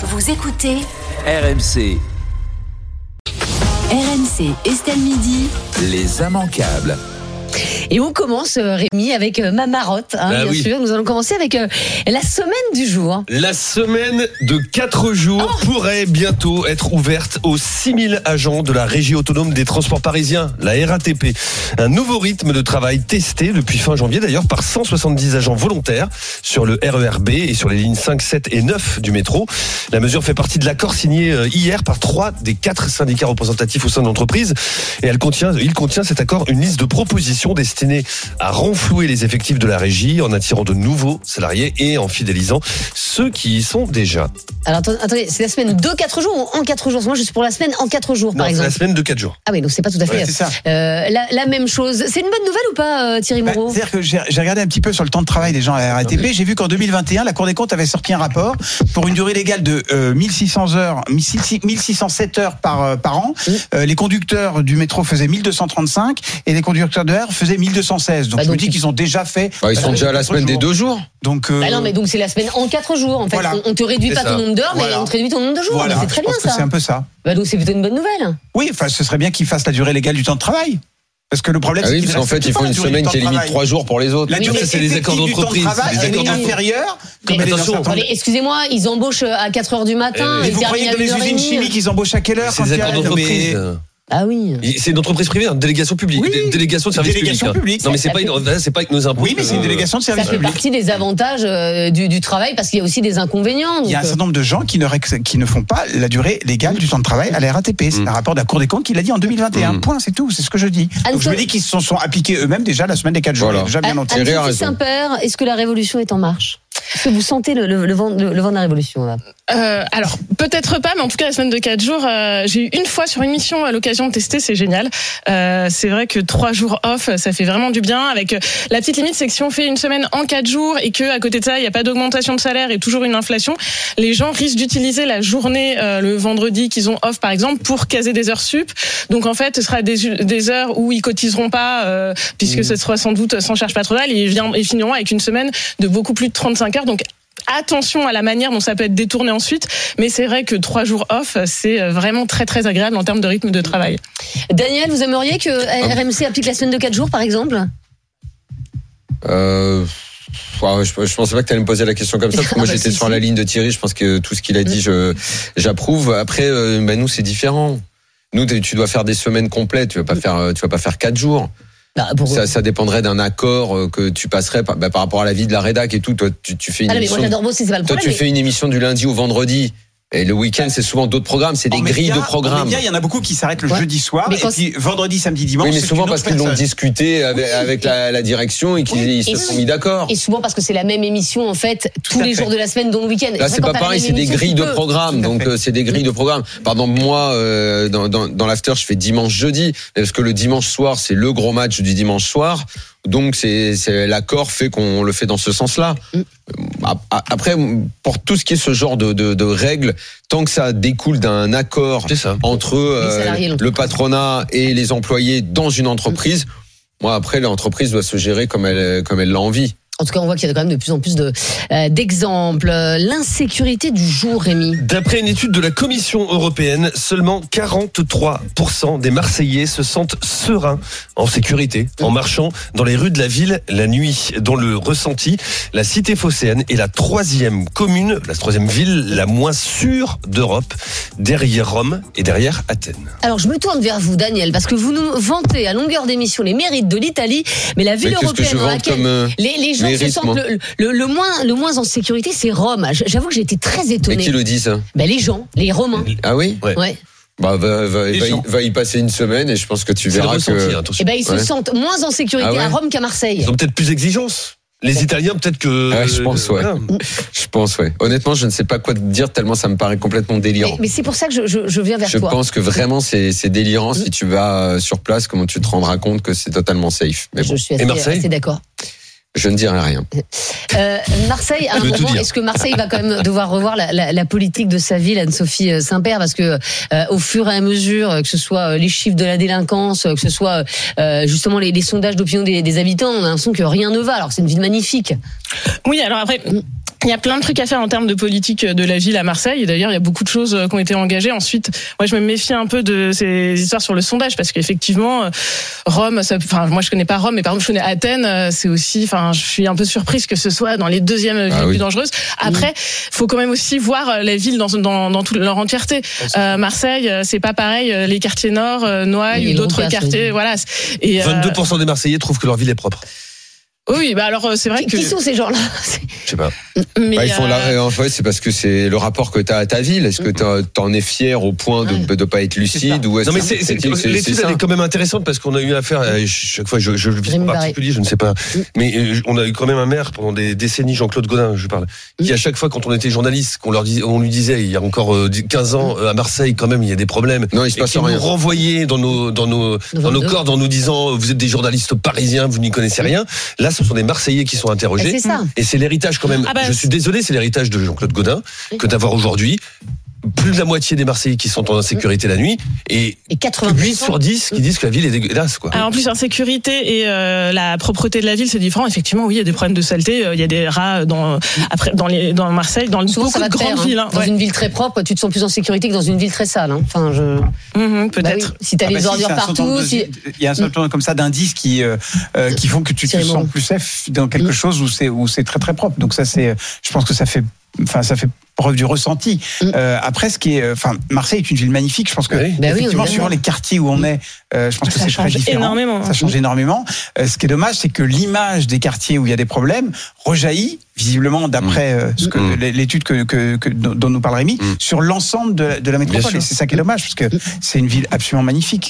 Vous écoutez RMC, RMC Estelle Midi. les immanquables. Et on commence, euh, Rémi, avec euh, ma marotte, hein, Bah bien oui. sûr. Nous allons commencer avec euh, la semaine du jour. La semaine de 4 jours Oh. pourrait bientôt être ouverte aux 6000 agents de la Régie autonome des transports parisiens, la RATP. Un nouveau rythme de travail testé depuis fin janvier d'ailleurs par 170 agents volontaires sur le RERB et sur les lignes 5, 7 et 9 du métro. La mesure fait partie de l'accord signé hier par trois des quatre syndicats représentatifs au sein de l'entreprise et elle contient, il contient cet accord une liste de propositions destinées à renflouer les effectifs de la régie en attirant de nouveaux salariés et en fidélisant ceux qui y sont déjà. Alors attendez, c'est la semaine de 4 jours ou en 4 jours? Moi, je suis pour la semaine en 4 jours, Non, par c'est exemple. la semaine de 4 jours. Ah oui, donc c'est pas tout à fait Ouais, c'est ça. euh, la, la même chose. C'est une bonne nouvelle ou pas, euh, Thierry Bah, Moreau? C'est-à-dire que j'ai regardé un petit peu sur le temps de travail des gens à la RATP. J'ai vu qu'en 2021, la Cour des comptes avait sorti un rapport pour une durée légale de euh, 1600 heures, 1607 heures par, euh, par an. Euh, les conducteurs du métro faisaient 1235 et les conducteurs de R faisaient 1216. Donc Bah, je me donc, dis qu'ils ont déjà fait. Bah, ils sont euh, déjà à la quatre semaine des deux jours. Donc euh, Bah non, mais donc c'est la semaine en 4 jours. En fait, Voilà. on, on te réduit C'est pas ça. ton nombre d'heures, mais on te réduit ton nombre de jours. voilà, Mais c'est très je bien pense que ça. c'est un peu ça. Bah, donc c'est plutôt une bonne nouvelle. Oui, enfin, ce serait bien qu'ils fassent la durée légale du temps de travail. Parce que le problème, Ah c'est oui, qu'ils parce qu'en fait, ils pas font la une durée du semaine temps qui de est limite travail. trois jours pour les autres. La Oui, durée mais c'est les effective accords du temps de d'entreprise, travail, les elle accords est d'entreprise. inférieure. comme Mais elle est dans attention. certains- Attendez, excusez-moi, ils embauchent euh, à 4 heures du matin. Mais ils vous croyez que les 1h30. usines chimiques, ils embauchent à quelle heure C'est quand des il y a- accords d'entreprise. Ah oui. C'est une entreprise privée, une délégation publique, Oui. une délégation de service Délégation public. hein. Non, mais c'est pas, c'est pas avec nos impôts. Oui, mais c'est une délégation de Ça service fait public. partie des avantages euh, du, du travail parce qu'il y a aussi des inconvénients. Il y a un certain nombre de gens qui ne, rex- qui ne font pas la durée légale du temps de travail à la RATP. C'est Mm. un rapport de la Cour des comptes qui l'a dit en 2021. Mm. Point, c'est tout. C'est ce que je dis. Donc je me dis qu'ils se sont, sont appliqués eux-mêmes déjà la semaine des 4 jours. Voilà. Déjà bien Anne-Sophie. Saint-Père, est-ce que la révolution est en marche? Est-ce que vous sentez le, le- le vent, le- le vent de la révolution là? Euh, alors peut-être pas, mais en tout cas la semaine de quatre jours, euh, j'ai eu une fois sur une mission à l'occasion de tester, c'est génial. Euh, c'est vrai que trois jours off, ça fait vraiment du bien. Avec euh, la petite limite, c'est que si on fait une semaine en quatre jours et que à côté de ça, il n'y a pas d'augmentation de salaire et toujours une inflation, les gens risquent d'utiliser la journée euh, le vendredi qu'ils ont off par exemple pour caser des heures sup. Donc en fait, ce sera des, des heures où ils cotiseront pas, euh, puisque ce sera sans doute sans charge patronale. Et ils, ils finiront avec une semaine de beaucoup plus de 35 heures. Donc attention à la manière dont ça peut être détourné ensuite, mais c'est vrai que trois jours off, c'est euh, vraiment très très agréable en termes de rythme de travail. Daniel, vous aimeriez que RMC applique la semaine de 4 jours par exemple? Euh, je, je pensais pas que tu allais me poser la question comme ça, parce que moi Ah bah, j'étais si, sur si. la ligne de Thierry, je pense que tout ce qu'il a dit, je j'approuve. Après, euh, bah, nous c'est différent. Nous, tu dois faire des semaines complètes, tu vas pas faire, euh, tu vas pas faire quatre jours. Bah, pour... Ça, ça dépendrait d'un accord euh, que tu passerais par, bah, par rapport à la vie de la rédac et tout. Toi, fais une Ah moi tu fais une émission du lundi au vendredi. Et le week-end, c'est souvent d'autres programmes, c'est des En grilles de en programmes. médias, il y en a beaucoup qui s'arrêtent le Ouais. jeudi soir. Mais et quand puis vendredi, samedi, dimanche. Oui, mais souvent parce qu'ils l'ont discuté avec, avec la, la direction et qu'ils Oui, se et sont mis d'accord. Et souvent parce que c'est la même émission en fait tous les fait. jours de la semaine dont le week-end. Là, c'est pas pareil, c'est des grilles de programme. Tout à Donc, euh, c'est des grilles de programme. Pardon, moi, euh, dans, dans, dans l'after, je fais dimanche-jeudi. Parce que le dimanche soir, c'est le gros match du dimanche soir. Donc, c'est c'est- l'accord fait qu'on le fait dans ce sens-là. Mm. Après, pour tout ce qui est ce genre de, de, de règles, tant que ça découle d'un accord entre euh, le patronat et les employés dans une entreprise, moi, après, l'entreprise doit se gérer comme elle, comme elle l'a envie. En tout cas, on voit qu'il y a quand même de plus en plus de, euh, d'exemples. Euh, L'insécurité du jour, Rémi. D'après une étude de la Commission européenne, seulement 43% des Marseillais se sentent sereins en sécurité en marchant dans les rues de la ville la nuit. Dans le ressenti, la cité phocéenne est la troisième commune, la troisième ville la moins sûre d'Europe, derrière Rome et derrière Athènes. Alors, je me tourne vers vous, Daniel, parce que vous nous vantez à longueur d'émission les mérites de l'Italie, mais la ville Mais européenne dans laquelle comme, euh, les, les gens se mérite, sentent moi le, le- le moins, le moins en sécurité, c'est Rome. J'avoue que j'ai été très Mais étonnée. qui le dit, ça Ben, les gens, les Romains. Ah oui Ouais. Ouais. Bah, va, va, Les va y, gens. va y passer une semaine et je pense que tu verras ressenti, que. hein, attention. Et ben, ils se sentent moins en sécurité Ah ouais à Rome qu'à Marseille. Ils ont peut-être plus d'exigence. Les Italiens, peut-être que. Ah, je pense, ouais. Voilà. Je pense, ouais. Honnêtement, je ne sais pas quoi te dire tellement ça me paraît complètement Mais, délirant. mais c'est pour ça que je, je- je viens vers Je toi. pense que vraiment c'est délirant si tu vas euh, sur place, comment tu te rendras compte que c'est totalement safe. Mais Je bon, suis assez, assez d'accord. Je ne dirai rien. Euh, Marseille, à un moment, est-ce que Marseille va quand même devoir revoir la, la- la politique de sa ville, Anne-Sophie euh, Saint-Père, parce que euh, au fur et à mesure, que ce soit les chiffres de la délinquance, que ce soit euh, justement les, les sondages d'opinion des, des habitants, on a l'impression que rien ne va. Alors que c'est une ville magnifique. Oui, alors après. Il y a plein de trucs à faire en termes de politique de la ville à Marseille. Et d'ailleurs, il y a beaucoup de choses euh, qui ont été engagées. Ensuite, moi, je me méfie un peu de ces histoires sur le sondage parce qu'effectivement, euh, Rome, ça, enfin, moi, je connais pas Rome, mais par exemple, je connais Athènes. euh, C'est aussi, enfin, je suis un peu surprise que ce soit dans les deuxièmes villes Ah les oui. plus dangereuses. Après, faut quand même aussi voir euh, les villes dans, dans, dans toute leur entièreté. Euh, Marseille, euh, c'est pas pareil. euh, Les quartiers nord, euh, Noailles ou d'autres quartiers, voilà. Et, euh, 22% des Marseillais trouvent que leur ville est propre. oui, bah alors euh, c'est vrai Qui, que. qui sont ces gens-là? Je sais pas. Mais, Bah, ils font euh, la- en fait, c'est parce que c'est le rapport que tu as à ta ville. Est-ce que t'en- es fier au point de ne pas être lucide ou est-ce Non mais que c'est, c'est, c'est- c'est- l'étude c'est elle est quand même intéressante parce qu'on a eu affaire à chaque fois je je le vis en particulier je ne sais pas. Mais euh, on a eu quand même un maire pendant des décennies Jean-Claude Godin je parle qui à chaque fois quand on était journaliste qu'on leur disait on lui disait il y a encore euh, 15 ans euh, à Marseille quand même il y a des problèmes. Non, il se et passe qui rien. nous renvoyait dans nos dans nos dans nos cordes en nous disant vous êtes des journalistes parisiens vous n'y connaissez rien. Là ce sont des Marseillais qui sont interrogés. C'est ça. et c'est l'héritage quand même. Ah bah, je suis désolé, c'est l'héritage de Jean-Claude Godin que d'avoir aujourd'hui plus de la moitié des Marseillais qui sont en insécurité la nuit et Et 80 8 sur 10 qui disent que la ville est dégueulasse quoi. Alors en plus, insécurité et euh, la propreté de la ville, c'est différent. Effectivement, oui, il y a des problèmes de saleté. euh, Il y a des rats dans après dans les dans Marseille, dans Souvent, beaucoup de grandes hein. villes. hein. Dans Ouais. une ville très propre, tu te sens plus en sécurité que dans une ville très sale. hein. Enfin, je. Mhm, Bah oui, Peut-être. Si t'as Ah bah les si, ordures partout, de- si. Il y a un certain nombre comme ça d'indices qui euh, qui font que tu te sens plus safe dans quelque Mm. chose où c'est où c'est très très propre. Donc ça c'est, je pense que ça fait, enfin ça fait preuve du ressenti. Mm. Euh, après, ce qui est, enfin Marseille est une ville magnifique. Je pense que Oui. Bah oui, effectivement, suivant les quartiers où on est, euh, je pense que Ça c'est très différent. énormément. Ça change énormément. Euh, ce qui est dommage, c'est que l'image des quartiers où il y a des problèmes rejaillit visiblement d'après euh, Mm. l'étude que, que, que- dont nous parle Rémi Mm. sur l'ensemble de, la- de la métropole. Et c'est ça qui est dommage parce que c'est une ville absolument magnifique.